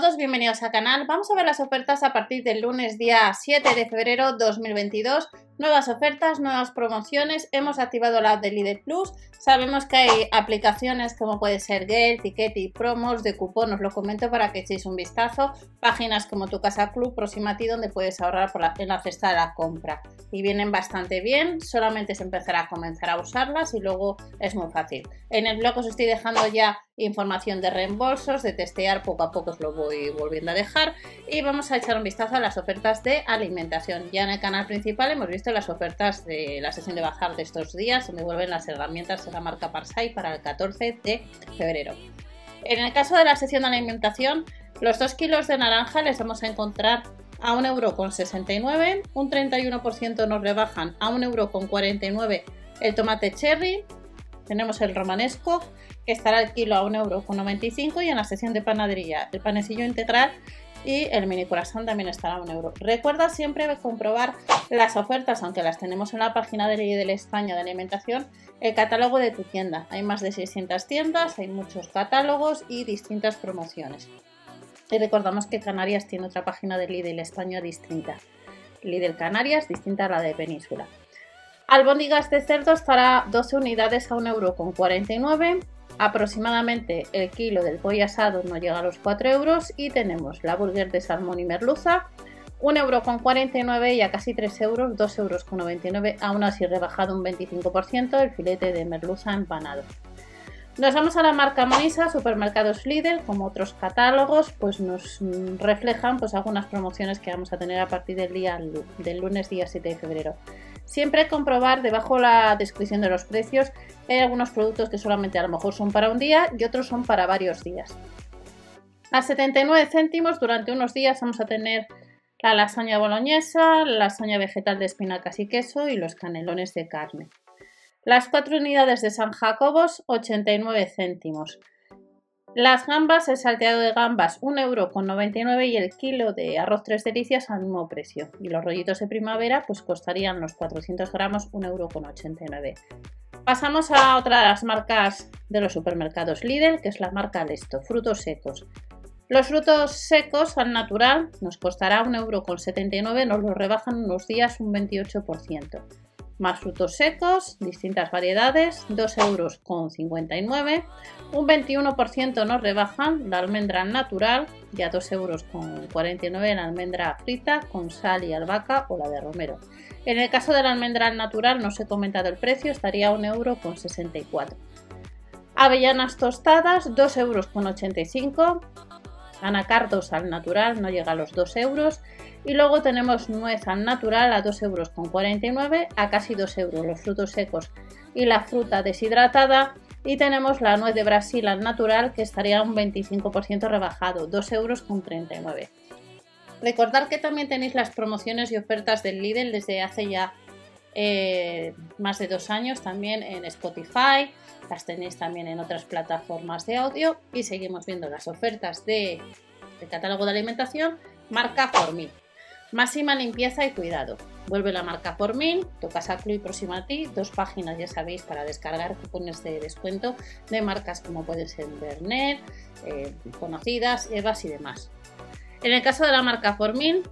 todos, bienvenidos al canal. Vamos a ver las ofertas a partir del lunes día 7 de febrero 2022. Nuevas ofertas, nuevas promociones. Hemos activado la app de Lidl Plus. Sabemos que hay aplicaciones como puede ser Get, Ticket y promos de cupón. Os lo comento para que echéis un vistazo. Páginas como Tu Casa Club, Próxima a ti, donde puedes ahorrar en la cesta de la compra. Y vienen bastante bien. Solamente se empezará a comenzar a usarlas y luego es muy fácil. En el blog os estoy dejando ya información de reembolsos, de testear poco a poco os lo voy volviendo a dejar y vamos a echar un vistazo a las ofertas de alimentación. Ya en el canal principal hemos visto las ofertas de la sesión de bajar de estos días, donde vuelven las herramientas de la marca Parsai para el 14 de febrero. En el caso de la sesión de alimentación, los 2 kilos de naranja les vamos a encontrar a 1,69€, un 31% nos rebajan a 1,49€ el tomate cherry, tenemos el romanesco, que estará al kilo a 1,95€ y en la sesión de panadería el panecillo integral y el mini corazón también estará a un euro. Recuerda siempre comprobar las ofertas, aunque las tenemos en la página de de España de Alimentación, el catálogo de tu tienda. Hay más de 600 tiendas, hay muchos catálogos y distintas promociones. Y recordamos que Canarias tiene otra página de Lidl España distinta. Lidl Canarias distinta a la de Península. Albóndigas de cerdo estará 12 unidades a 1,49€. Aproximadamente el kilo del pollo asado no llega a los 4 euros. Y tenemos la burger de salmón y merluza, 1,49€ y a casi 3 euros, 2,99 euros, aún así rebajado un 25% el filete de merluza empanado. Nos vamos a la marca Monisa, supermercados Lidl, como otros catálogos, pues nos reflejan pues algunas promociones que vamos a tener a partir del día del lunes día 7 de febrero. Siempre comprobar debajo la descripción de los precios. Hay algunos productos que solamente a lo mejor son para un día y otros son para varios días. A 79 céntimos durante unos días vamos a tener la lasaña boloñesa, la lasaña vegetal de espinacas y queso y los canelones de carne. Las 4 unidades de San Jacobos, 89 céntimos. Las gambas, el salteado de gambas, 1,99€ y el kilo de arroz tres delicias al mismo precio. Y los rollitos de primavera, pues costarían los 400 gramos 1,89€. Pasamos a otra de las marcas de los supermercados Lidl, que es la marca Lesto, frutos secos. Los frutos secos al natural nos costará 1,79€, nos los rebajan unos días un 28% más frutos secos, distintas variedades, 2,59 euros. Un 21% nos rebajan la almendra natural, ya 2,49 euros la almendra frita con sal y albahaca o la de romero. En el caso de la almendra natural no os he comentado el precio, estaría 1,64 euro. Avellanas tostadas, 2,85 euros. Anacardos al natural no llega a los 2 euros. Y luego tenemos nuez al natural a 2,49 euros a casi 2 euros los frutos secos y la fruta deshidratada. Y tenemos la nuez de Brasil al natural que estaría un 25% rebajado, 2,39 euros. Recordad que también tenéis las promociones y ofertas del Lidl desde hace ya eh, más de dos años también en Spotify, las tenéis también en otras plataformas de audio y seguimos viendo las ofertas de, del catálogo de alimentación marca por mí. Máxima limpieza y cuidado. Vuelve la marca por mil, tu casa Club próxima a ti, dos páginas ya sabéis para descargar cupones de descuento de marcas como pueden ser Bernet, eh, conocidas, Evas y demás. En el caso de la marca por mil,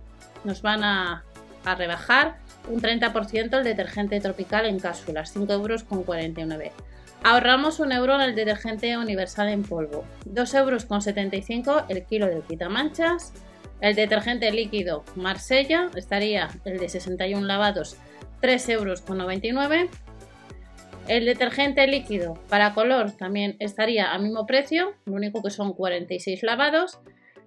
nos van a, rebajar un 30% el detergente tropical en cápsulas, 5 euros con 49. Ahorramos un euro en el detergente universal en polvo, 2 euros con 75 el kilo de quitamanchas, el detergente líquido Marsella estaría el de 61 lavados 3,99 euros. El detergente líquido para color también estaría al mismo precio, lo único que son 46 lavados.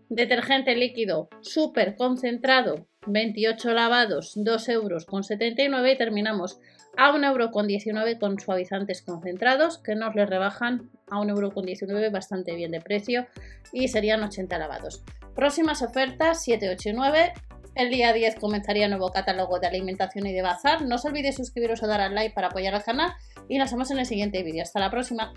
Detergente líquido súper concentrado, 28 lavados, 2,79 euros. Y terminamos a 1,19 euro con suavizantes concentrados que nos les rebajan a 1,19 euro bastante bien de precio y serían 80 lavados. Próximas ofertas 7, 8 y 9. El día 10 comenzaría nuevo catálogo de alimentación y de bazar. No os olvidéis suscribiros o dar al like para apoyar al canal y nos vemos en el siguiente vídeo. Hasta la próxima.